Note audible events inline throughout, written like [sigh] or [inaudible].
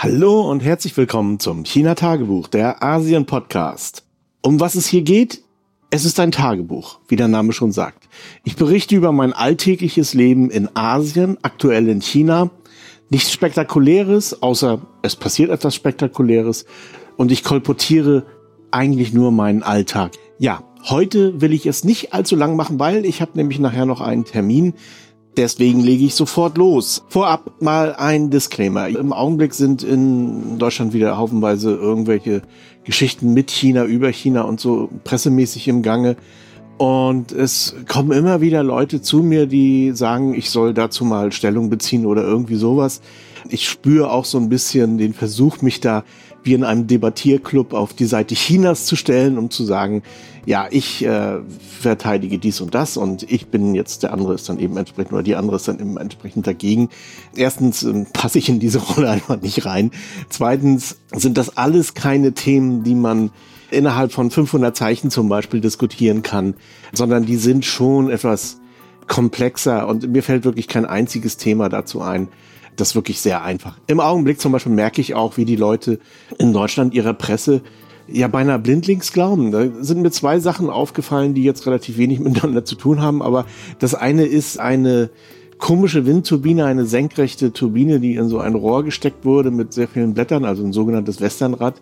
Hallo und herzlich willkommen zum China Tagebuch, der Asien Podcast. Um was es hier geht? Es ist ein Tagebuch, wie der Name schon sagt. Ich berichte über mein alltägliches Leben in Asien, aktuell in China. Nichts Spektakuläres, außer es passiert etwas Spektakuläres und ich kolportiere eigentlich nur meinen Alltag. Ja, heute will ich es nicht allzu lang machen, weil ich habe nämlich nachher noch einen Termin, Deswegen lege ich sofort los. Vorab mal ein Disclaimer. Im Augenblick sind in Deutschland wieder haufenweise irgendwelche Geschichten mit China, über China und so pressemäßig im Gange. Und es kommen immer wieder Leute zu mir, die sagen, ich soll dazu mal Stellung beziehen oder irgendwie sowas. Ich spüre auch so ein bisschen den Versuch, mich da wie in einem Debattierclub auf die Seite Chinas zu stellen, um zu sagen, ja, ich äh, verteidige dies und das und ich bin jetzt, der andere ist dann eben entsprechend oder die andere ist dann eben entsprechend dagegen. Erstens äh, passe ich in diese [laughs] Rolle einfach nicht rein. Zweitens sind das alles keine Themen, die man innerhalb von 500 Zeichen zum Beispiel diskutieren kann, sondern die sind schon etwas komplexer und mir fällt wirklich kein einziges Thema dazu ein, das ist wirklich sehr einfach. Im Augenblick zum Beispiel merke ich auch, wie die Leute in Deutschland ihrer Presse ja beinahe blindlings glauben. Da sind mir zwei Sachen aufgefallen, die jetzt relativ wenig [laughs] miteinander zu tun haben. Aber das eine ist eine komische Windturbine, eine senkrechte Turbine, die in so ein Rohr gesteckt wurde mit sehr vielen Blättern, also ein sogenanntes Westernrad.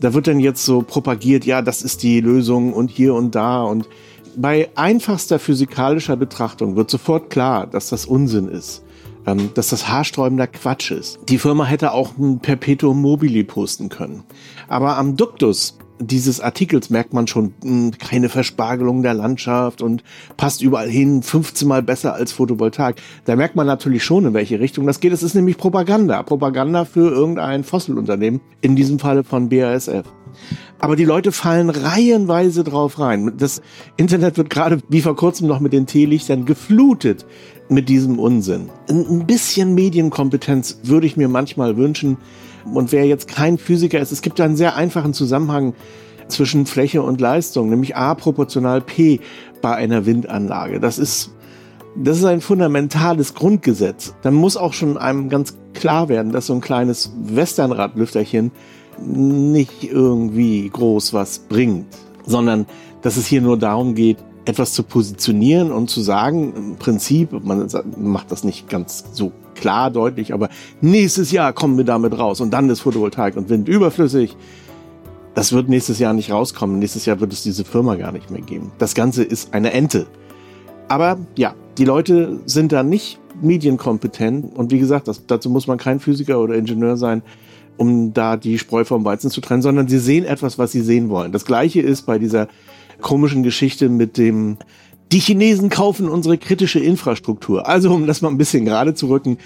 Da wird dann jetzt so propagiert, ja, das ist die Lösung und hier und da und bei einfachster physikalischer Betrachtung wird sofort klar, dass das Unsinn ist ähm, dass das haarsträubender Quatsch ist. Die Firma hätte auch ein Perpetuum mobile posten können. Aber am Duktus dieses Artikels merkt man schon mh, hm, keine Verspargelung der Landschaft und passt überall hin, 15 mal besser als Photovoltaik. Da merkt man natürlich schon, in welche Richtung das geht. Es ist nämlich Propaganda. Propaganda für irgendein Fossilunternehmen, in diesem Falle von BASF. Aber die Leute fallen reihenweise drauf rein. Das Internet wird gerade wie vor kurzem noch mit den Teelichtern geflutet mit diesem Unsinn. Ein bisschen Medienkompetenz würde ich mir manchmal wünschen. Und wer jetzt kein Physiker ist, es gibt einen sehr einfachen Zusammenhang zwischen Fläche und Leistung, nämlich A proportional P bei einer Windanlage. Das ist, das ist ein fundamentales Grundgesetz. Dann muss auch schon einem ganz klar werden, dass so ein kleines Westernradlüfterchen nicht irgendwie groß was bringt, sondern dass es hier nur darum geht, etwas zu positionieren und zu sagen, im Prinzip, man macht das nicht ganz so klar deutlich, aber nächstes Jahr kommen wir damit raus und dann ist Photovoltaik und Wind überflüssig. Das wird nächstes Jahr nicht rauskommen. Nächstes Jahr wird es diese Firma gar nicht mehr geben. Das Ganze ist eine Ente. Aber ja, die Leute sind da nicht medienkompetent und wie gesagt, das, dazu muss man kein Physiker oder Ingenieur sein, um da die Spreu vom Weizen zu trennen, sondern sie sehen etwas, was sie sehen wollen. Das gleiche ist bei dieser komischen Geschichte mit dem die Chinesen kaufen unsere kritische Infrastruktur. Also, um das mal ein bisschen gerade zu rücken,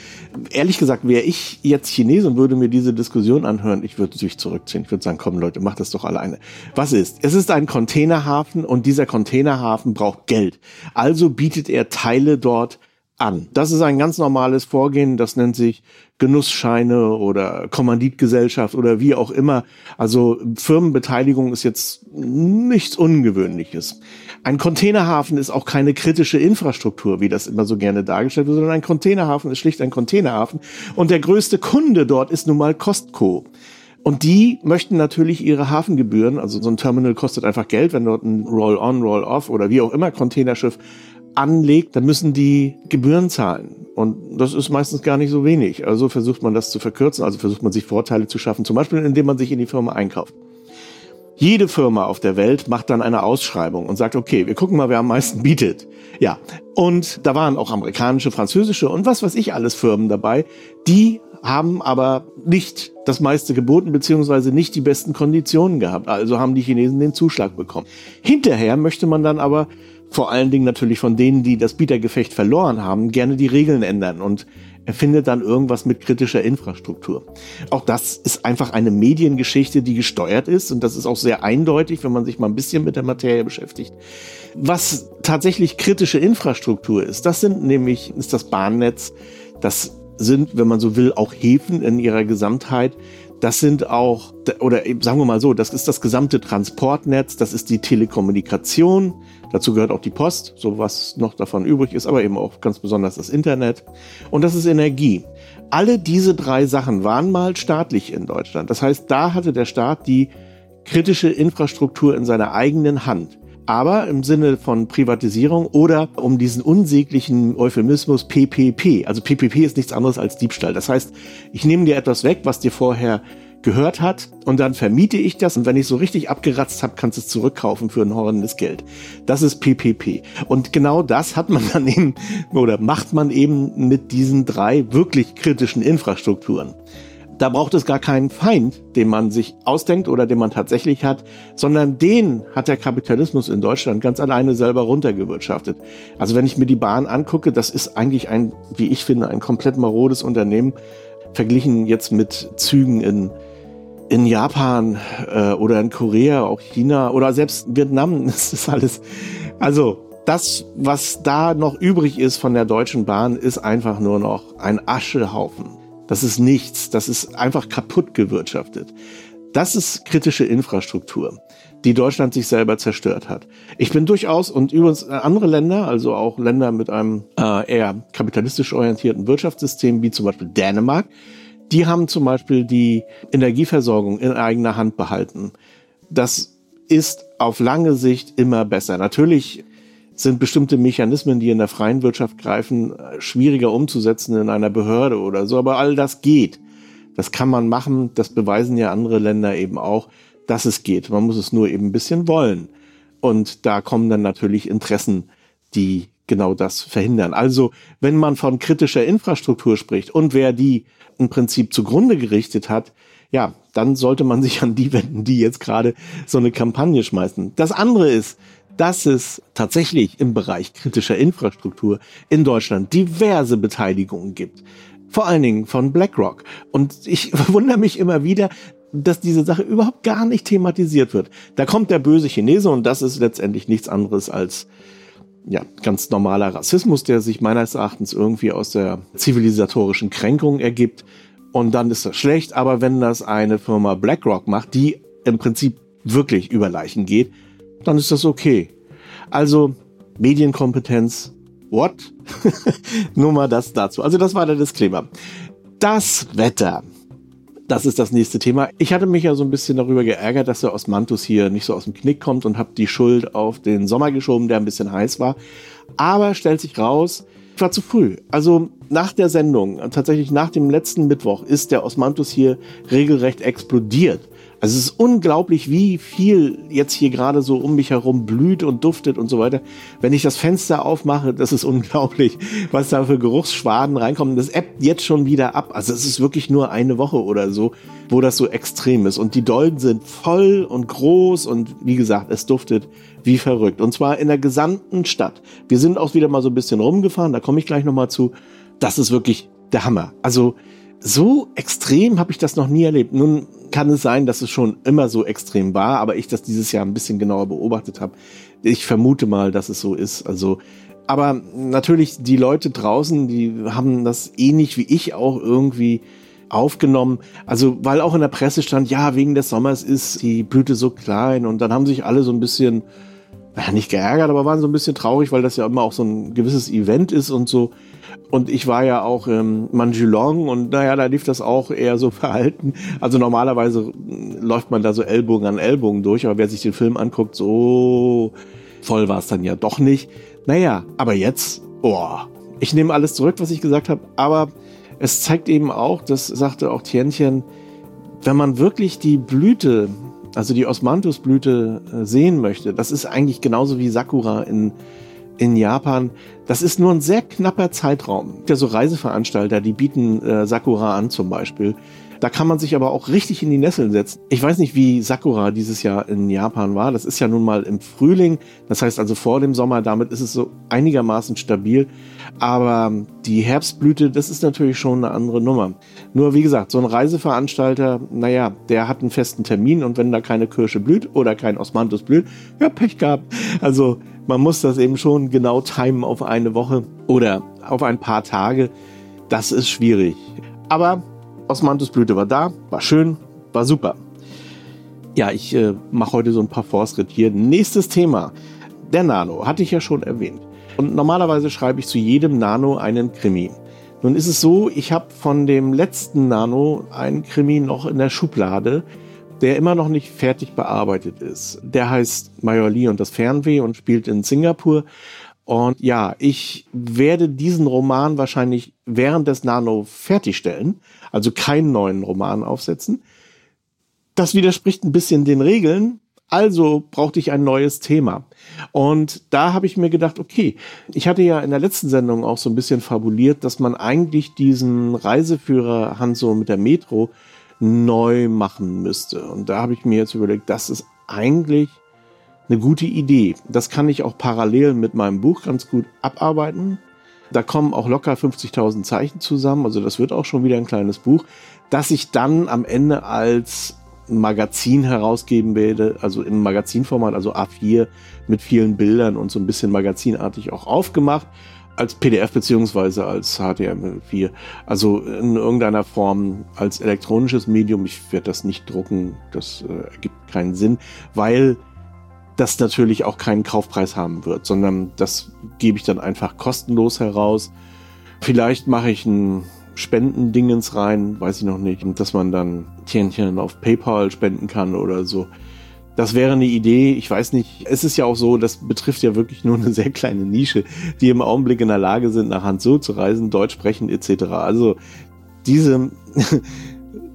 ehrlich gesagt, wäre ich jetzt Chinese und würde mir diese Diskussion anhören, ich würde sich zurückziehen. Ich würde sagen, komm Leute, macht das doch alleine. Was ist? Es ist ein Containerhafen und dieser Containerhafen braucht Geld. Also bietet er Teile dort an. Das ist ein ganz normales Vorgehen, das nennt sich Genussscheine oder Kommanditgesellschaft oder wie auch immer. Also Firmenbeteiligung ist jetzt nichts Ungewöhnliches. Ein Containerhafen ist auch keine kritische Infrastruktur, wie das immer so gerne dargestellt wird, sondern ein Containerhafen ist schlicht ein Containerhafen. Und der größte Kunde dort ist nun mal Costco. Und die möchten natürlich ihre Hafengebühren, also so ein Terminal kostet einfach Geld, wenn dort ein Roll-on, Roll-off oder wie auch immer Containerschiff anlegt, dann müssen die Gebühren zahlen. Und das ist meistens gar nicht so wenig. Also versucht man das zu verkürzen, also versucht man sich Vorteile zu schaffen, zum Beispiel indem man sich in die Firma einkauft. Jede Firma auf der Welt macht dann eine Ausschreibung und sagt, okay, wir gucken mal, wer am meisten bietet. Ja, und da waren auch amerikanische, französische und was weiß ich alles Firmen dabei, die haben aber nicht das meiste geboten, beziehungsweise nicht die besten Konditionen gehabt. Also haben die Chinesen den Zuschlag bekommen. Hinterher möchte man dann aber vor allen Dingen natürlich von denen, die das Bietergefecht verloren haben, gerne die Regeln ändern und erfindet dann irgendwas mit kritischer Infrastruktur. Auch das ist einfach eine Mediengeschichte, die gesteuert ist und das ist auch sehr eindeutig, wenn man sich mal ein bisschen mit der Materie beschäftigt. Was tatsächlich kritische Infrastruktur ist, das sind nämlich, ist das Bahnnetz, das sind, wenn man so will, auch Häfen in ihrer Gesamtheit. Das sind auch, oder sagen wir mal so, das ist das gesamte Transportnetz, das ist die Telekommunikation, dazu gehört auch die Post, so was noch davon übrig ist, aber eben auch ganz besonders das Internet. Und das ist Energie. Alle diese drei Sachen waren mal staatlich in Deutschland. Das heißt, da hatte der Staat die kritische Infrastruktur in seiner eigenen Hand aber im Sinne von Privatisierung oder um diesen unsäglichen Euphemismus PPP. Also PPP ist nichts anderes als Diebstahl. Das heißt, ich nehme dir etwas weg, was dir vorher gehört hat und dann vermiete ich das und wenn ich so richtig abgeratzt habe, kannst du es zurückkaufen für ein horrendes Geld. Das ist PPP. Und genau das hat man dann eben oder macht man eben mit diesen drei wirklich kritischen Infrastrukturen. Da braucht es gar keinen Feind, den man sich ausdenkt oder den man tatsächlich hat, sondern den hat der Kapitalismus in Deutschland ganz alleine selber runtergewirtschaftet. Also wenn ich mir die Bahn angucke, das ist eigentlich ein, wie ich finde, ein komplett marodes Unternehmen, verglichen jetzt mit Zügen in, in Japan äh, oder in Korea, auch China oder selbst Vietnam. [laughs] Das ist alles, also das, was da noch übrig ist von der Deutschen Bahn, ist einfach nur noch ein Aschehaufen. Das ist nichts. Das ist einfach kaputt gewirtschaftet. Das ist kritische Infrastruktur, die Deutschland sich selber zerstört hat. Ich bin durchaus und übrigens andere Länder, also auch Länder mit einem äh, eher kapitalistisch orientierten Wirtschaftssystem, wie zum Beispiel Dänemark, die haben zum Beispiel die Energieversorgung in eigener Hand behalten. Das ist auf lange Sicht immer besser. Natürlich sind bestimmte Mechanismen, die in der freien Wirtschaft greifen, schwieriger umzusetzen in einer Behörde oder so. Aber all das geht. Das kann man machen. Das beweisen ja andere Länder eben auch, dass es geht. Man muss es nur eben ein bisschen wollen. Und da kommen dann natürlich Interessen, die genau das verhindern. Also, wenn man von kritischer Infrastruktur spricht und wer die im Prinzip zugrunde gerichtet hat, ja, dann sollte man [laughs] sich an die wenden, die jetzt gerade so eine Kampagne schmeißen. Das andere ist, dass es tatsächlich im Bereich kritischer Infrastruktur in Deutschland diverse Beteiligungen gibt. Vor allen Dingen von BlackRock. Und ich [laughs] wundere mich immer wieder, dass diese Sache überhaupt gar nicht thematisiert wird. Da kommt der böse Chinese und das ist letztendlich nichts anderes als ja, ganz normaler Rassismus, der sich meines Erachtens irgendwie aus der zivilisatorischen Kränkung ergibt. Und dann ist das schlecht. Aber wenn das eine Firma BlackRock macht, die im Prinzip wirklich über Leichen geht, dann ist das okay. Also Medienkompetenz, what? [laughs] Nur mal das dazu. Also das war der Disclaimer. Das Wetter. Das ist das nächste Thema. Ich hatte mich ja so ein bisschen darüber geärgert, dass der Osmanthus hier nicht so aus dem Knick kommt und habe die Schuld auf den Sommer geschoben, der ein bisschen heiß war. Aber stellt sich raus, ich war zu früh. Also nach der Sendung, tatsächlich nach dem letzten Mittwoch, ist der Osmanthus hier regelrecht explodiert. Also es ist unglaublich, wie viel jetzt hier gerade so um mich herum blüht und duftet und so weiter. Wenn ich das Fenster aufmache, das ist [laughs] unglaublich, was da für Geruchsschwaden reinkommen. Das ebbt jetzt schon wieder ab. Also es ist wirklich nur eine Woche oder so, wo das so extrem ist. Und die Dolden sind voll und groß und wie gesagt, es duftet wie verrückt. Und zwar in der gesamten Stadt. Wir sind auch wieder mal so ein bisschen rumgefahren, da komme ich gleich nochmal zu. Das ist wirklich der Hammer. Also so extrem habe ich das noch nie erlebt. Nun kann es sein, dass es schon immer so extrem war, aber ich das dieses Jahr ein bisschen genauer beobachtet habe. Ich vermute mal, dass es so ist. Also, aber natürlich die Leute draußen, die haben das ähnlich wie ich auch irgendwie aufgenommen. Also, weil auch in der Presse stand, ja, wegen des Sommers ist die Blüte so klein und dann haben sich alle so ein bisschen, ja, nicht geärgert, aber waren so ein bisschen traurig, weil das ja immer auch so ein gewisses Event ist und so. Und ich war ja auch im Manjulong und naja, da lief das auch eher so [laughs] verhalten. Also normalerweise läuft man da so Ellbogen an Ellbogen durch, aber wer sich den Film anguckt, so voll war es dann ja doch nicht. Naja, aber jetzt, oh, ich nehme alles zurück, was ich gesagt habe, aber es zeigt eben auch, das sagte auch Tienchen, wenn man wirklich die Blüte, also die Osmanthusblüte äh, sehen möchte, das ist eigentlich genauso wie Sakura in in Japan. Das ist nur ein sehr knapper Zeitraum. Ja, so Reiseveranstalter, die bieten äh, Sakura an zum Beispiel. Da kann man sich aber auch richtig in die Nesseln setzen. Ich weiß nicht, wie Sakura dieses Jahr in Japan war. Das ist ja nun mal im Frühling. Das heißt also vor dem Sommer. Damit ist es so einigermaßen stabil. Aber die Herbstblüte, das ist natürlich schon eine andere Nummer. Nur wie gesagt, so ein Reiseveranstalter, naja, der hat einen festen Termin und wenn da keine Kirsche blüht oder kein Osmanthus blüht, ja, Pech gehabt. Also man muss das eben schon genau timen auf eine Woche oder auf ein paar Tage. Das ist schwierig. Aber Osmanthusblüte war da, war schön, war super. Ja, ich äh, mache heute so ein paar Fortschritte hier. Nächstes Thema. Der Nano, hatte ich ja schon erwähnt. Und normalerweise schreibe ich zu jedem Nano einen Krimi. Nun ist es so, ich habe von dem letzten Nano einen Krimi noch in der Schublade, der immer noch nicht fertig bearbeitet ist. Der heißt Major Lee und das Fernweh und spielt in Singapur. Und ja, ich werde diesen Roman wahrscheinlich während des Nano fertigstellen, also keinen neuen Roman aufsetzen. Das widerspricht ein bisschen den Regeln, also brauchte ich ein neues Thema. Und da habe ich mir gedacht, okay, ich hatte ja in der letzten Sendung auch so ein bisschen fabuliert, dass man eigentlich diesen Reiseführer Hanso mit der Metro neu machen müsste. Und da habe ich mir jetzt überlegt, das ist eigentlich eine gute Idee. Das kann ich auch parallel mit meinem Buch ganz gut abarbeiten. Da kommen auch locker 50.000 Zeichen zusammen. Also das wird auch schon wieder ein kleines Buch, das ich dann am Ende als Magazin herausgeben werde, also im Magazinformat, also A4 mit vielen Bildern und so ein bisschen magazinartig auch aufgemacht als PDF beziehungsweise als HTML4. Also in irgendeiner Form als elektronisches Medium. Ich werde das nicht drucken. Das äh, ergibt keinen Sinn, weil das natürlich auch keinen Kaufpreis haben wird, sondern das gebe ich dann einfach kostenlos heraus. Vielleicht mache ich ein Spendendingens rein, weiß ich noch nicht, dass man dann Tierchen auf PayPal spenden kann oder so. Das wäre eine Idee. Ich weiß nicht. Es ist ja auch so, das betrifft ja wirklich nur eine sehr kleine Nische, die im Augenblick in der Lage sind, nach Hanzhou zu reisen, Deutsch sprechen etc. Also diese [laughs]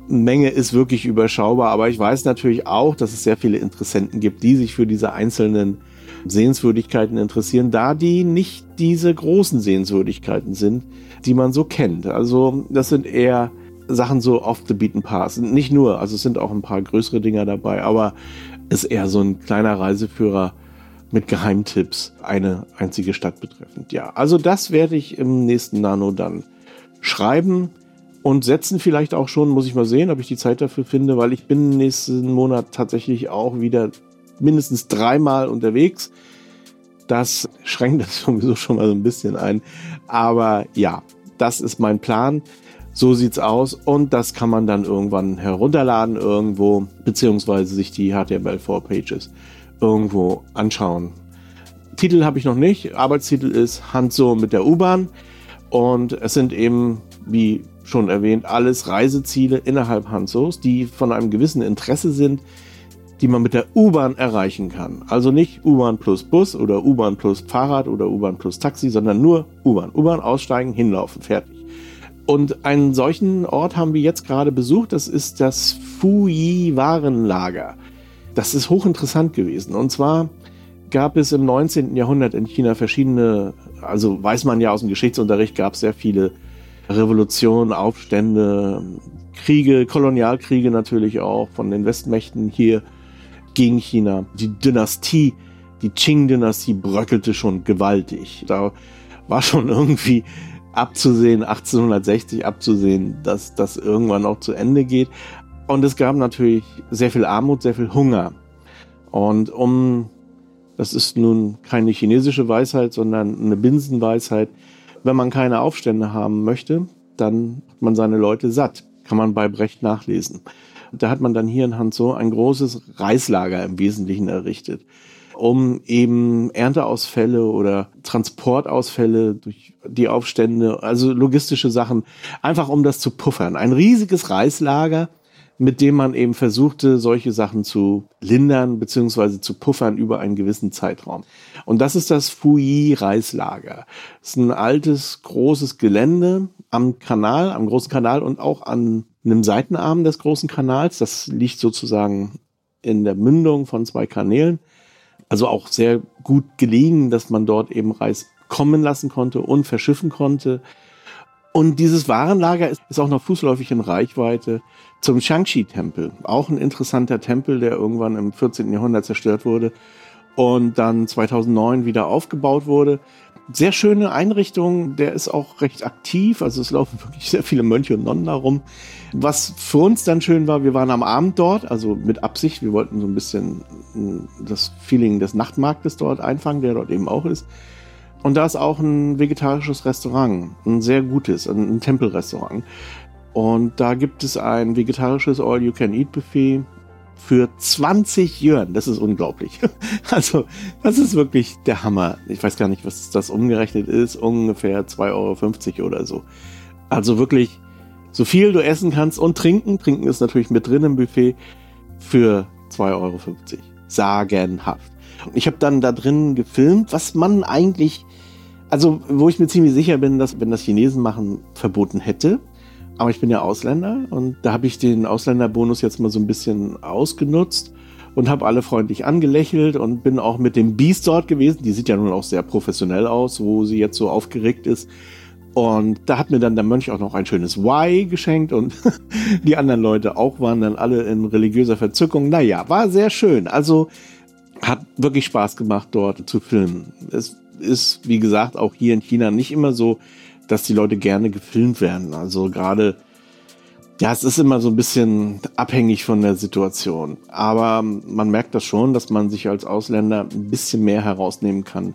Menge ist wirklich überschaubar. Aber ich weiß natürlich auch, dass es sehr viele Interessenten gibt, die sich für diese einzelnen Sehenswürdigkeiten interessieren, da die nicht diese großen Sehenswürdigkeiten sind, die man so kennt. Also das sind eher Sachen so off the beaten path. Nicht nur, also es sind auch ein paar größere Dinger dabei, aber ist eher so ein kleiner Reiseführer mit Geheimtipps, eine einzige Stadt betreffend. Ja, also das werde ich im nächsten Nano dann schreiben und setzen vielleicht auch schon, muss ich mal sehen, ob ich die Zeit dafür finde, weil ich bin nächsten Monat tatsächlich auch wieder mindestens dreimal unterwegs. Das [laughs] schränkt das sowieso schon mal so ein bisschen ein. Aber ja, das ist mein Plan. So sieht's aus und das kann man dann irgendwann herunterladen irgendwo, beziehungsweise sich die HTML4-Pages irgendwo anschauen. Titel habe ich noch nicht. Arbeitstitel ist Hanzo mit der U-Bahn und es sind eben, wie schon erwähnt, alles Reiseziele innerhalb Hanzos, die von einem gewissen Interesse sind, die man mit der U-Bahn erreichen kann. Also nicht U-Bahn plus Bus oder U-Bahn plus Fahrrad oder U-Bahn plus Taxi, sondern nur U-Bahn. U-Bahn aussteigen, hinlaufen, fertig. Und einen solchen Ort haben wir jetzt gerade besucht. Das ist das Fuyi-Warenlager. Das ist hochinteressant gewesen. Und zwar gab es im 19. Jahrhundert in China verschiedene, also weiß man ja aus dem Geschichtsunterricht, gab es sehr viele Revolutionen, Aufstände, Kriege, Kolonialkriege natürlich auch von den Westmächten hier gegen China. Die Dynastie, die Qing-Dynastie bröckelte schon gewaltig. Da war schon irgendwie abzusehen, 1860 abzusehen, dass das irgendwann auch zu Ende geht. Und es gab natürlich sehr viel Armut, sehr viel Hunger. Und um, das ist nun keine chinesische Weisheit, sondern eine Binsenweisheit, wenn man keine Aufstände haben möchte, dann hat man seine Leute satt. Kann man bei Brecht nachlesen. Da hat man dann hier in Hanzhou ein großes Reislager im Wesentlichen errichtet um eben Ernteausfälle oder Transportausfälle durch die Aufstände, also logistische Sachen, einfach um das zu puffern. Ein riesiges Reislager, mit dem man eben versuchte, solche Sachen zu lindern bzw. zu puffern über einen gewissen Zeitraum. Und das ist das Fuyi-Reislager. Das ist ein altes, großes Gelände am Kanal, am großen Kanal und auch an einem Seitenarm des großen Kanals. Das liegt sozusagen in der Mündung von zwei Kanälen also auch sehr gut gelegen, dass man dort eben Reis kommen lassen konnte und verschiffen konnte. Und dieses Warenlager ist auch noch fußläufig in Reichweite zum Shangxi-Tempel. Auch ein interessanter Tempel, der irgendwann im 14. Jahrhundert zerstört wurde und dann 2009 wieder aufgebaut wurde sehr schöne Einrichtung, der ist auch recht aktiv, also es laufen [laughs] wirklich sehr viele Mönche und Nonnen darum. Was für uns dann schön war, wir waren am Abend dort, also mit Absicht, wir wollten so ein bisschen das Feeling des Nachtmarktes dort einfangen, der dort eben auch ist. Und da ist auch ein vegetarisches Restaurant, ein sehr gutes, ein Tempelrestaurant. Und da gibt es ein vegetarisches All-You-Can-Eat-Buffet für 20 Yuan. Das ist unglaublich. [laughs] Also, das ist wirklich der Hammer. Ich weiß gar nicht, was das umgerechnet ist. Ungefähr 2,50 Euro oder so. Also wirklich so viel du essen kannst und trinken. Trinken ist natürlich mit drin im Buffet für 2,50 Euro. Sagenhaft. Und ich habe dann da drin gefilmt, was man eigentlich, also wo ich mir ziemlich sicher bin, dass wenn das Chinesen machen, verboten hätte. Aber ich bin ja Ausländer und da habe ich den Ausländerbonus jetzt mal so ein bisschen ausgenutzt und habe alle freundlich angelächelt und bin auch mit dem Beast dort gewesen. Die sieht ja nun auch sehr professionell aus, wo sie jetzt so aufgeregt ist. Und da hat mir dann der Mönch auch noch ein schönes Y geschenkt und [laughs] die anderen Leute auch waren dann alle in religiöser Verzückung. Naja, war sehr schön. Also hat wirklich Spaß gemacht, dort zu filmen. Es ist, wie gesagt, auch hier in China nicht immer so, dass die Leute gerne gefilmt werden. Also gerade, ja, es ist immer so ein bisschen abhängig von der Situation. Aber man merkt das schon, dass man sich als Ausländer ein bisschen mehr herausnehmen kann,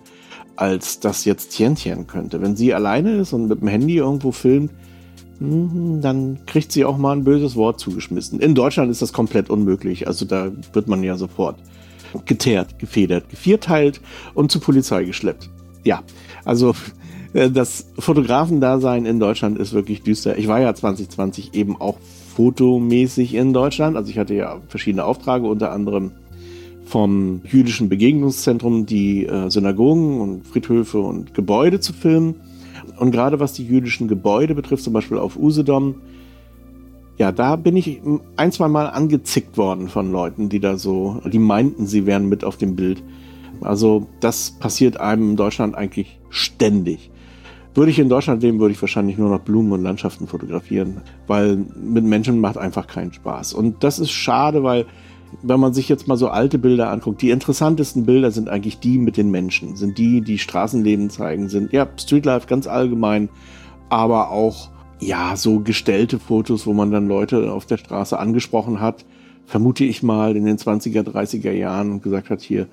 als das jetzt Tientien könnte. Wenn sie alleine ist und mit dem Handy irgendwo filmt, hm, dann kriegt sie auch mal ein böses Wort zugeschmissen. In Deutschland ist das komplett unmöglich. Also da wird man ja sofort geteert, gefedert, gevierteilt und zur Polizei geschleppt. Ja, also das Fotografendasein in Deutschland ist wirklich düster. Ich war ja 2020 eben auch fotomäßig in Deutschland. Also ich hatte ja verschiedene Aufträge, unter anderem vom jüdischen Begegnungszentrum die äh, Synagogen und Friedhöfe und Gebäude zu filmen. Und gerade was die jüdischen Gebäude betrifft, zum Beispiel auf Usedom, ja, da bin ich ein, zwei Mal angezickt worden von Leuten, die da so, die meinten, sie wären mit auf dem Bild. Also das passiert einem in Deutschland eigentlich ständig. Würde ich in Deutschland leben, würde ich wahrscheinlich nur noch Blumen und Landschaften fotografieren, weil mit Menschen macht einfach keinen Spaß. Und das ist schade, weil wenn man sich jetzt mal so alte Bilder anguckt, die interessantesten Bilder sind eigentlich die mit den Menschen, sind die, die Straßenleben zeigen, sind ja Streetlife ganz allgemein, aber auch ja so gestellte Fotos, wo man dann Leute auf der Straße angesprochen hat, vermute ich mal in den 20er, 30er Jahren und gesagt hat, hier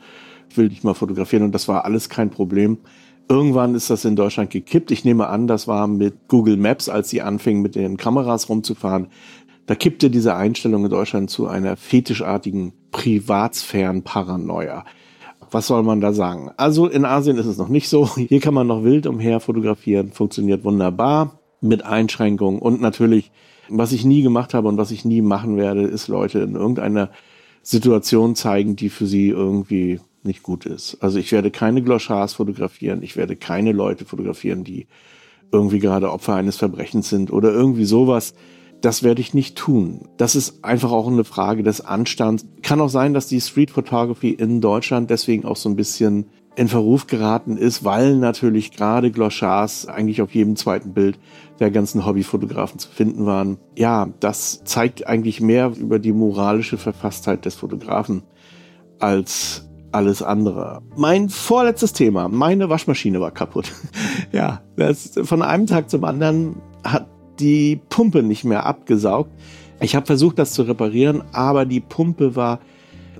will dich mal fotografieren und das war alles kein Problem. Irgendwann ist das in Deutschland gekippt. Ich nehme an, das war mit Google Maps, als sie anfingen, mit den Kameras rumzufahren. Da kippte diese Einstellung in Deutschland zu einer fetischartigen Privatsphären-Paranoia. Was soll man da sagen? Also in Asien ist es noch nicht so. Hier kann man noch wild umher fotografieren. Funktioniert wunderbar mit Einschränkungen. Und natürlich, was ich nie gemacht habe und was ich nie machen werde, ist Leute in irgendeiner Situation zeigen, die für sie irgendwie nicht gut ist. Also ich werde keine Glochars fotografieren, ich werde keine Leute fotografieren, die irgendwie gerade Opfer eines Verbrechens sind oder irgendwie sowas. Das werde ich nicht tun. Das ist einfach auch eine Frage des Anstands. Kann auch sein, dass die Street Photography in Deutschland deswegen auch so ein bisschen in Verruf geraten ist, weil natürlich gerade Glochars eigentlich auf jedem zweiten Bild der ganzen Hobbyfotografen zu finden waren. Ja, das zeigt eigentlich mehr über die moralische Verfasstheit des Fotografen als alles andere. Mein vorletztes Thema, meine Waschmaschine war kaputt. [laughs] ja, das, von einem Tag zum anderen hat die Pumpe nicht mehr abgesaugt. Ich habe versucht, das zu reparieren, aber die Pumpe war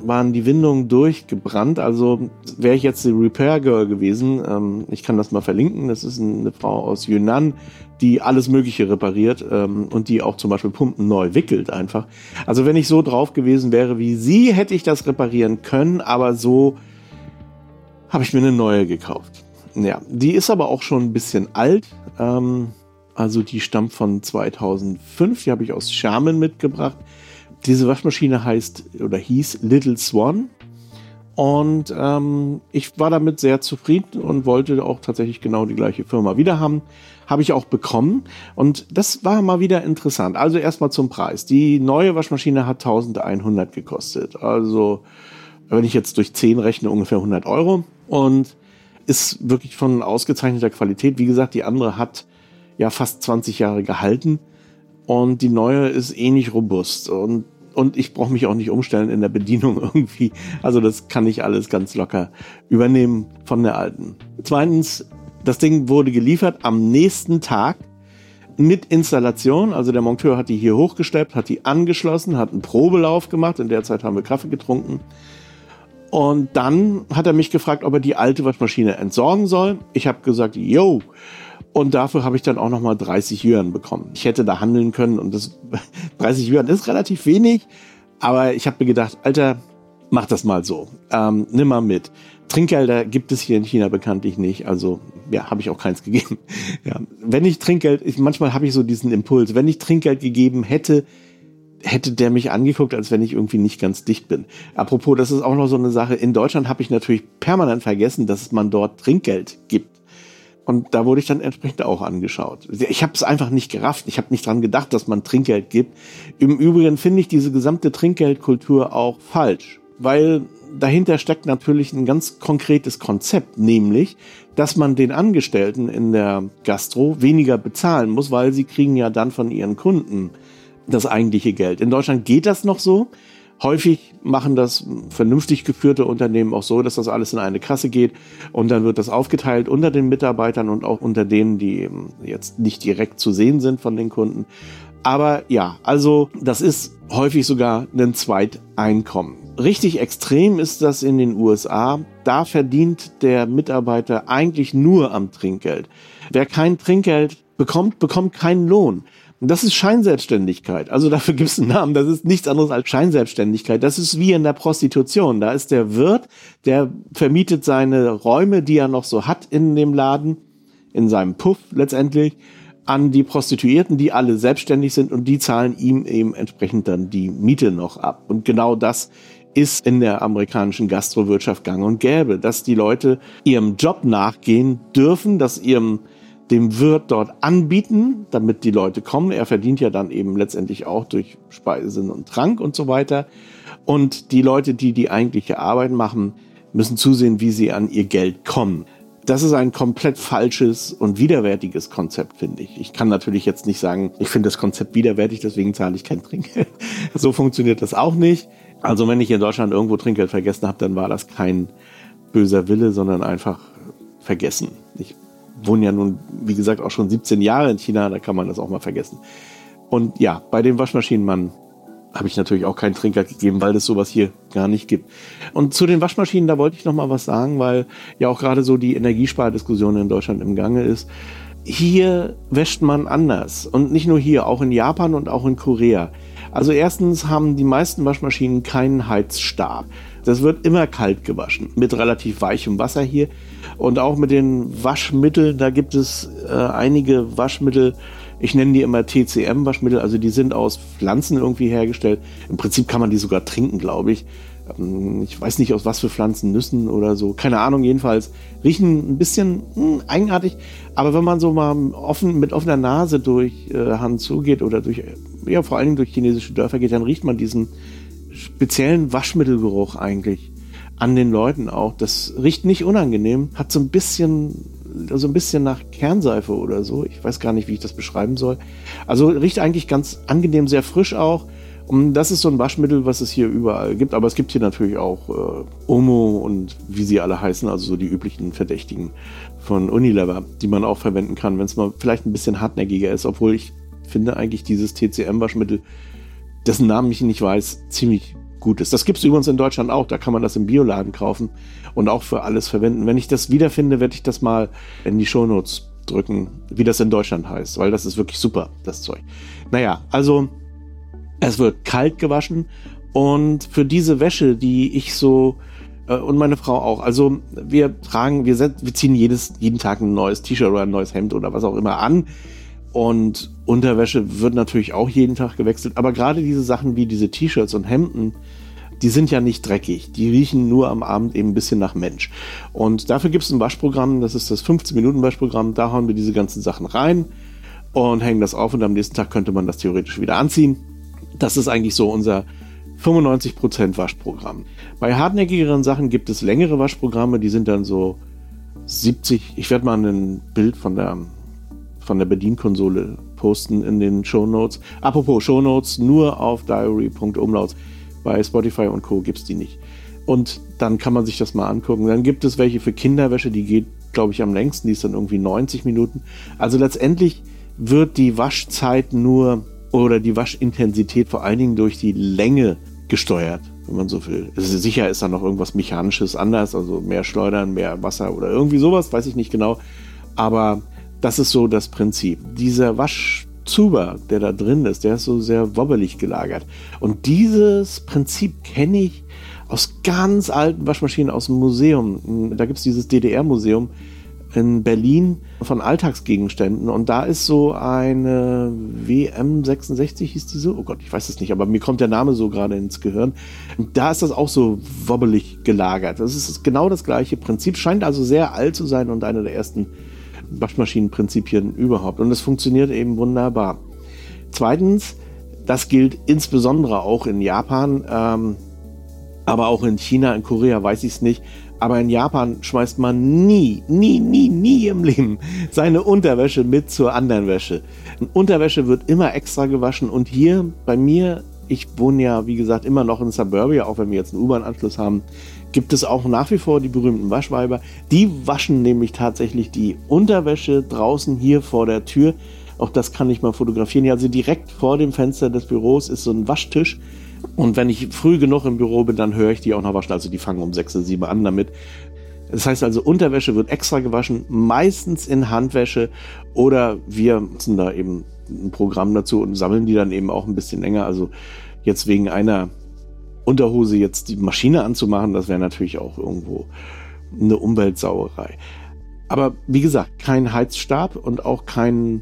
waren die Windungen durchgebrannt. Also wäre ich jetzt die Repair Girl gewesen, ähm, ich kann das mal verlinken, das ist eine Frau aus Yunnan, die alles Mögliche repariert ähm, und die auch zum Beispiel Pumpen neu wickelt einfach. Also wenn ich so drauf gewesen wäre wie sie, hätte ich das reparieren können, aber so habe ich mir eine neue gekauft. Ja, die ist aber auch schon ein bisschen alt. Ähm, also die stammt von 2005, die habe ich aus Schermen mitgebracht. Diese Waschmaschine heißt oder hieß Little Swan. Und ähm, ich war damit sehr zufrieden und wollte auch tatsächlich genau die gleiche Firma wieder haben. Habe ich auch bekommen. Und das war mal wieder interessant. Also erstmal zum Preis. Die neue Waschmaschine hat 1100 gekostet. Also, wenn ich jetzt durch 10 rechne, ungefähr 100 Euro. Und ist wirklich von ausgezeichneter Qualität. Wie gesagt, die andere hat ja fast 20 Jahre gehalten. Und die neue ist ähnlich eh robust. Und, und ich brauche mich auch nicht umstellen in der Bedienung [laughs] irgendwie. Also das kann ich alles ganz locker übernehmen von der alten. Zweitens, das Ding wurde geliefert am nächsten Tag mit Installation. Also der Monteur hat die hier hochgesteppt, hat die angeschlossen, hat einen Probelauf gemacht. In der Zeit haben wir Kaffee getrunken. Und dann hat er mich gefragt, ob er die alte Waschmaschine entsorgen soll. Ich habe gesagt, yo. Und dafür habe ich dann auch nochmal 30 Yuan bekommen. Ich hätte da handeln können und das [laughs] 30 Yuan ist relativ wenig. Aber ich habe mir gedacht, Alter, mach das mal so. Ähm, nimm mal mit. Trinkgelder gibt es hier in China bekanntlich nicht. Also ja, habe ich auch keins [laughs] gegeben. Ja, wenn ich Trinkgeld, ich, manchmal habe ich so diesen Impuls, wenn ich Trinkgeld gegeben hätte, hätte der mich angeguckt, als wenn ich irgendwie nicht ganz dicht bin. Apropos, das ist auch noch so eine Sache. In Deutschland habe ich natürlich permanent vergessen, dass man dort Trinkgeld gibt. Und da wurde ich dann entsprechend auch angeschaut. Ich habe es einfach nicht gerafft. Ich habe nicht dran gedacht, dass man Trinkgeld gibt. Im Übrigen finde ich diese gesamte Trinkgeldkultur auch falsch, weil dahinter steckt natürlich ein ganz konkretes Konzept, nämlich, dass man den Angestellten in der Gastro weniger bezahlen muss, weil sie kriegen ja dann von ihren Kunden das eigentliche Geld. In Deutschland geht das noch so. Häufig machen das vernünftig geführte Unternehmen auch so, dass das alles in eine Kasse geht und dann wird das aufgeteilt unter den Mitarbeitern und auch unter denen, die jetzt nicht direkt zu sehen sind von den Kunden. Aber ja, also das ist häufig sogar ein Zweiteinkommen. Richtig extrem ist das in den USA. Da verdient der Mitarbeiter eigentlich nur am Trinkgeld. Wer kein Trinkgeld bekommt, bekommt keinen Lohn. Das ist Scheinselbstständigkeit. Also dafür gibt es einen Namen. Das ist nichts anderes als Scheinselbstständigkeit. Das ist wie in der Prostitution. Da ist der Wirt, der vermietet seine Räume, die er noch so hat in dem Laden, in seinem Puff letztendlich, an die Prostituierten, die alle selbstständig sind und die zahlen ihm eben entsprechend dann die Miete noch ab. Und genau das ist in der amerikanischen Gastrowirtschaft gang und gäbe, dass die Leute ihrem Job nachgehen dürfen, dass ihrem dem Wirt dort anbieten, damit die Leute kommen. Er verdient ja dann eben letztendlich auch durch Speisen und Trank und so weiter. Und die Leute, die die eigentliche Arbeit machen, müssen zusehen, wie sie an ihr Geld kommen. Das ist ein komplett falsches und widerwärtiges Konzept, finde ich. Ich kann natürlich jetzt nicht sagen, ich finde das Konzept widerwärtig, deswegen zahle ich kein Trinkgeld. [laughs] so funktioniert das auch nicht. Also wenn ich in Deutschland irgendwo Trinkgeld vergessen habe, dann war das kein böser Wille, sondern einfach vergessen. Ich wohne ja nun, wie gesagt, auch schon 17 Jahre in China, da kann man das auch mal vergessen. Und ja, bei dem Waschmaschinenmann habe ich natürlich auch keinen Trinker gegeben, weil es sowas hier gar nicht gibt. Und zu den Waschmaschinen, da wollte ich noch mal was sagen, weil ja auch gerade so die Energiespardiskussion in Deutschland im Gange ist. Hier wäscht man anders und nicht nur hier, auch in Japan und auch in Korea. Also erstens haben die meisten Waschmaschinen keinen Heizstab. Das wird immer kalt gewaschen mit relativ weichem Wasser hier. Und auch mit den Waschmitteln, da gibt es äh, einige Waschmittel, ich nenne die immer TCM-Waschmittel, also die sind aus Pflanzen irgendwie hergestellt. Im Prinzip kann man die sogar trinken, glaube ich. Ähm, ich weiß nicht aus was für Pflanzen, Nüssen oder so. Keine Ahnung, jedenfalls riechen ein bisschen mh, hm, eigenartig. Aber wenn man so mal offen, mit offener Nase durch äh, Hand zugeht oder durch, ja, vor allen Dingen durch chinesische Dörfer geht, dann riecht man diesen speziellen Waschmittelgeruch eigentlich an den Leuten auch. Das riecht nicht unangenehm, hat so ein bisschen, so ein bisschen nach Kernseife oder so. Ich weiß gar nicht, wie ich das beschreiben soll. Also riecht eigentlich ganz angenehm, sehr frisch auch. Und das ist so ein Waschmittel, was es hier überall gibt. Aber es gibt hier natürlich auch äh, Omo und wie sie alle heißen, also so die üblichen Verdächtigen von Unilever, die man auch verwenden kann, wenn es mal vielleicht ein bisschen hartnäckiger ist. Obwohl ich finde eigentlich dieses TCM-Waschmittel, dessen Namen ich nicht weiß, ziemlich gut ist. Das gibt es übrigens in Deutschland auch. Da kann man das im Bioladen kaufen und auch für alles verwenden. Wenn ich das wiederfinde, werde ich das mal in die Shownotes drücken, wie das in Deutschland heißt, weil das ist wirklich super, das Zeug. Naja, also es wird kalt gewaschen und für diese Wäsche, die ich so äh, und meine Frau auch. Also wir tragen, wir, wir ziehen jedes, jeden Tag ein neues T-Shirt oder ein neues Hemd oder was auch immer an. Und Unterwäsche wird natürlich auch jeden Tag gewechselt. Aber gerade diese Sachen wie diese T-Shirts und Hemden, die sind ja nicht dreckig. Die riechen nur am Abend eben ein bisschen nach Mensch. Und dafür gibt es ein Waschprogramm, das ist das 15-Minuten-Waschprogramm. Da hauen wir diese ganzen Sachen rein und hängen das auf und am nächsten Tag könnte man das theoretisch wieder anziehen. Das ist eigentlich so unser 95% Waschprogramm. Bei hartnäckigeren Sachen gibt es längere Waschprogramme, die sind dann so 70. Ich werde mal ein Bild von der, von der Bedienkonsole posten in den Show Notes. Apropos Show Notes, nur auf diary.umlaut. Bei Spotify und Co. gibt es die nicht. Und dann kann man sich das mal angucken. Dann gibt es welche für Kinderwäsche, die geht, glaube ich, am längsten. Die ist dann irgendwie 90 Minuten. Also letztendlich wird die Waschzeit nur oder die Waschintensität vor allen Dingen durch die Länge gesteuert. wenn man so will. Also sicher ist da noch irgendwas Mechanisches anders, also mehr Schleudern, mehr Wasser oder irgendwie sowas, weiß ich nicht genau. Aber das ist so das Prinzip. Dieser Waschzuber, der da drin ist, der ist so sehr wobbelig gelagert. Und dieses Prinzip kenne ich aus ganz alten Waschmaschinen aus dem Museum. Da gibt es dieses DDR-Museum in Berlin von Alltagsgegenständen und da ist so eine WM66 hieß die so, oh Gott, ich weiß es nicht, aber mir kommt der Name so gerade ins Gehirn. Da ist das auch so wobbelig gelagert. Das ist genau das gleiche Prinzip, scheint also sehr alt zu sein und eine der ersten Waschmaschinenprinzipien überhaupt. Und es funktioniert eben wunderbar. Zweitens, das gilt insbesondere auch in Japan, ähm, aber auch in China, in Korea weiß ich es nicht. Aber in Japan schmeißt man nie, nie, nie, nie im Leben seine Unterwäsche mit zur anderen Wäsche. Unterwäsche wird immer extra gewaschen und hier bei mir, ich wohne ja wie gesagt immer noch in Suburbia, auch wenn wir jetzt einen U-Bahn-Anschluss haben, gibt es auch nach wie vor die berühmten Waschweiber. Die waschen nämlich tatsächlich die Unterwäsche draußen hier vor der Tür. Auch das kann ich mal fotografieren. Also direkt vor dem Fenster des Büros ist so ein Waschtisch. Und wenn ich früh genug im Büro bin, dann höre ich die auch noch waschen. Also die fangen um sechs oder sieben an damit. Das heißt also, Unterwäsche wird extra gewaschen, meistens in Handwäsche oder wir nutzen da eben ein Programm dazu und sammeln die dann eben auch ein bisschen länger. Also jetzt wegen einer Unterhose jetzt die Maschine anzumachen, das wäre natürlich auch irgendwo eine Umweltsauerei. Aber wie gesagt, kein Heizstab und auch kein,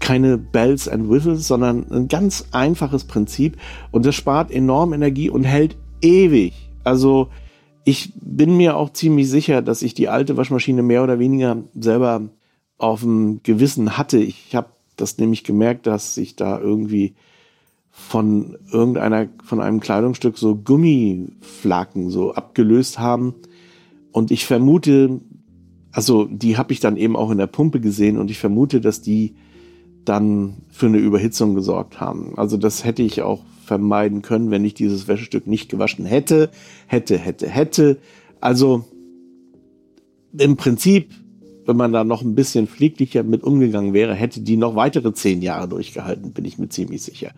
keine Bells and Whistles, sondern ein ganz einfaches Prinzip und das spart enorm Energie und hält ewig. Also ich bin mir auch ziemlich sicher, dass ich die alte Waschmaschine mehr oder weniger selber auf dem Gewissen hatte. Ich habe das nämlich gemerkt, dass sich da irgendwie von irgendeiner, von einem Kleidungsstück so Gummiflaken so abgelöst haben. Und ich vermute, also die habe ich dann eben auch in der Pumpe gesehen und ich vermute, dass die dann für eine Überhitzung gesorgt haben. Also das hätte ich auch vermeiden können, wenn ich dieses Wäschestück nicht gewaschen hätte, hätte, hätte, hätte. Also im Prinzip, wenn man da noch ein bisschen pfleglicher mit umgegangen wäre, hätte die noch weitere zehn Jahre durchgehalten, bin ich mir ziemlich sicher.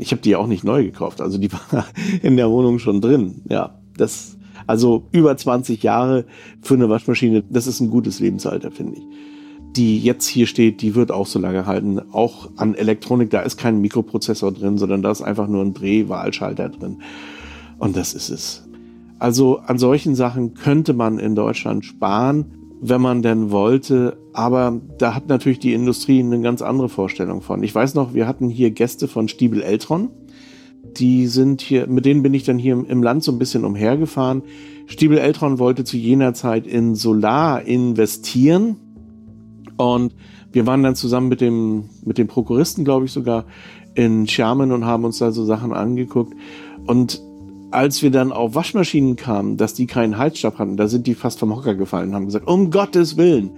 Ich habe die auch nicht neu gekauft, also die [laughs] war in der Wohnung schon drin. Ja, das also über 20 Jahre für eine Waschmaschine, das ist ein gutes Lebensalter, finde ich. Die jetzt hier steht, die wird auch so lange halten. Auch an Elektronik, da ist kein Mikroprozessor drin, sondern da ist einfach nur ein Drehwahlschalter drin. Und das ist es. Also an solchen Sachen könnte man in Deutschland sparen wenn man denn wollte. Aber da hat natürlich die Industrie eine ganz andere Vorstellung von. Ich weiß noch, wir hatten hier Gäste von Stiebel Eltron. Die sind hier, mit denen bin ich dann hier im Land so ein bisschen umhergefahren. Stiebel Eltron wollte zu jener Zeit in Solar investieren. Und wir waren dann zusammen mit dem, mit dem Prokuristen, glaube ich sogar, in Schermen und haben uns da so Sachen angeguckt. Und als wir dann auf Waschmaschinen kamen, dass die keinen Heizstab hatten, da sind die fast vom Hocker gefallen und haben gesagt, um Gottes Willen.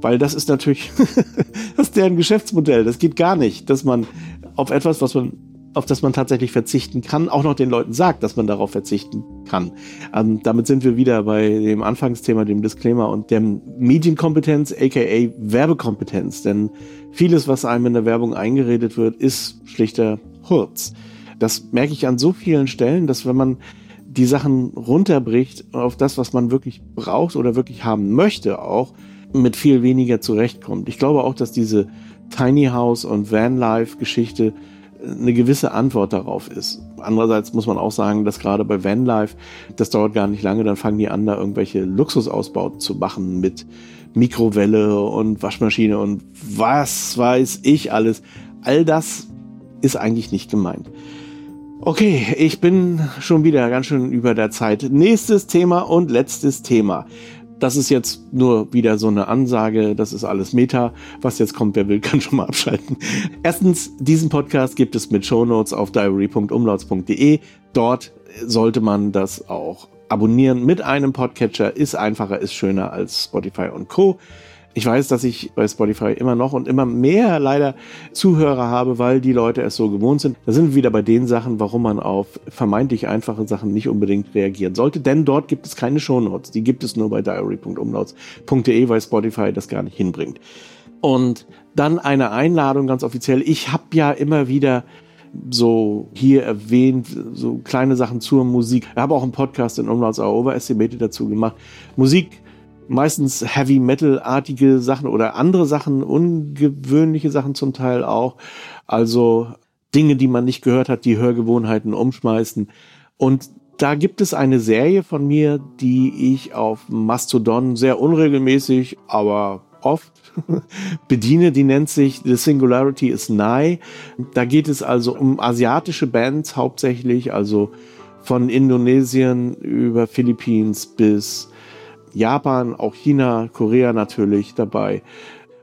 Weil das ist natürlich, [laughs] das ist deren Geschäftsmodell. Das geht gar nicht, dass man auf etwas, was man, auf das man tatsächlich verzichten kann, auch noch den Leuten sagt, dass man darauf verzichten kann. Ähm, damit sind wir wieder bei dem Anfangsthema, dem Disclaimer und der Medienkompetenz, aka Werbekompetenz. Denn vieles, was einem in der Werbung eingeredet wird, ist schlichter Hurz. Das merke ich an so vielen Stellen, dass wenn man die Sachen runterbricht auf das, was man wirklich braucht oder wirklich haben möchte, auch mit viel weniger zurechtkommt. Ich glaube auch, dass diese Tiny House und Vanlife Geschichte eine gewisse Antwort darauf ist. Andererseits muss man auch sagen, dass gerade bei Vanlife, das dauert gar nicht lange, dann fangen die an, da irgendwelche Luxusausbauten zu machen mit Mikrowelle und Waschmaschine und was weiß ich alles. All das ist eigentlich nicht gemeint. Okay, ich bin schon wieder ganz schön über der Zeit. Nächstes Thema und letztes Thema. Das ist jetzt nur wieder so eine Ansage, das ist alles Meta. Was jetzt kommt, wer will, [laughs] kann schon mal abschalten. Erstens, diesen Podcast gibt es mit Shownotes auf diary.umlauts.de. Dort sollte man das auch abonnieren mit einem Podcatcher. Ist einfacher, ist schöner als Spotify und Co. Ich weiß, dass ich bei Spotify immer noch und immer mehr leider Zuhörer habe, weil die Leute es so gewohnt sind. Da sind wir wieder bei den Sachen, warum man auf vermeintlich einfache Sachen nicht unbedingt reagieren sollte. Denn dort gibt es keine Shownotes. Die gibt es nur bei diary.umlauts.de, weil Spotify das gar nicht hinbringt. Und dann eine Einladung ganz offiziell. Ich habe ja immer wieder so hier erwähnt, so kleine Sachen zur Musik. Ich habe auch einen Podcast in Umlauts Are Overestimated dazu gemacht. Musik, meistens Heavy Metal-artige Sachen oder andere Sachen, ungewöhnliche Sachen zum Teil auch. Also Dinge, die man nicht gehört hat, die Hörgewohnheiten umschmeißen. Und da gibt es eine Serie von mir, die ich auf Mastodon sehr unregelmäßig, aber oft [laughs] bediene. Die nennt sich The Singularity is Nigh. Da geht es also um asiatische Bands hauptsächlich, also von Indonesien über Philippines bis Japan, auch China, Korea natürlich dabei.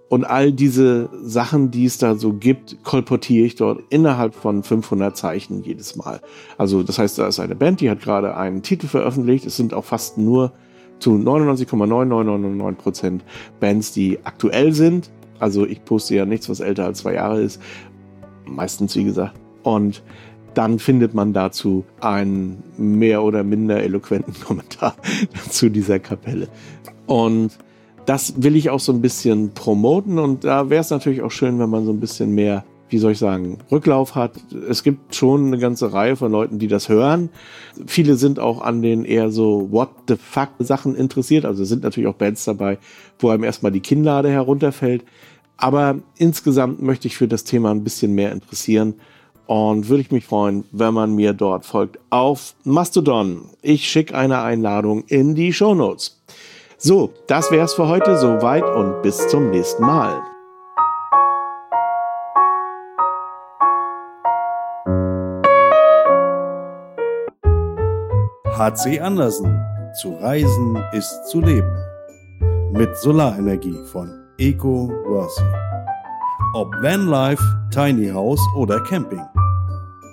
Und all diese Sachen, die es da so gibt, kolportiere ich dort innerhalb von 500 Zeichen jedes Mal. Also das heißt, da ist eine Band, die hat gerade einen Titel veröffentlicht. Es sind auch fast nur zu 99,9999 Prozent Bands, die aktuell sind. Also ich poste ja nichts, was älter als zwei Jahre ist. Meistens, wie gesagt. Und dann findet man dazu einen mehr oder minder eloquenten [laughs] Kommentar zu dieser Kapelle. Und das will ich auch so ein bisschen promoten und da wäre es natürlich auch schön, wenn man so ein bisschen mehr, wie soll ich sagen, Rücklauf hat. Es gibt schon eine ganze Reihe von Leuten, die das hören. Viele sind auch an den eher so What the fuck Sachen interessiert. Also sind natürlich auch Bands dabei, wo einem erstmal die Kinnlade herunterfällt. Aber insgesamt möchte ich für das Thema ein bisschen mehr interessieren und würde ich mich freuen, wenn man mir dort folgt auf Mastodon. Ich schicke eine Einladung in die Show Notes. So, das wär's für heute soweit und bis zum nächsten Mal. HC Andersen. Zu reisen ist zu leben. Mit Solarenergie von Eco Worthy. Ob Vanlife, Tiny House oder Camping.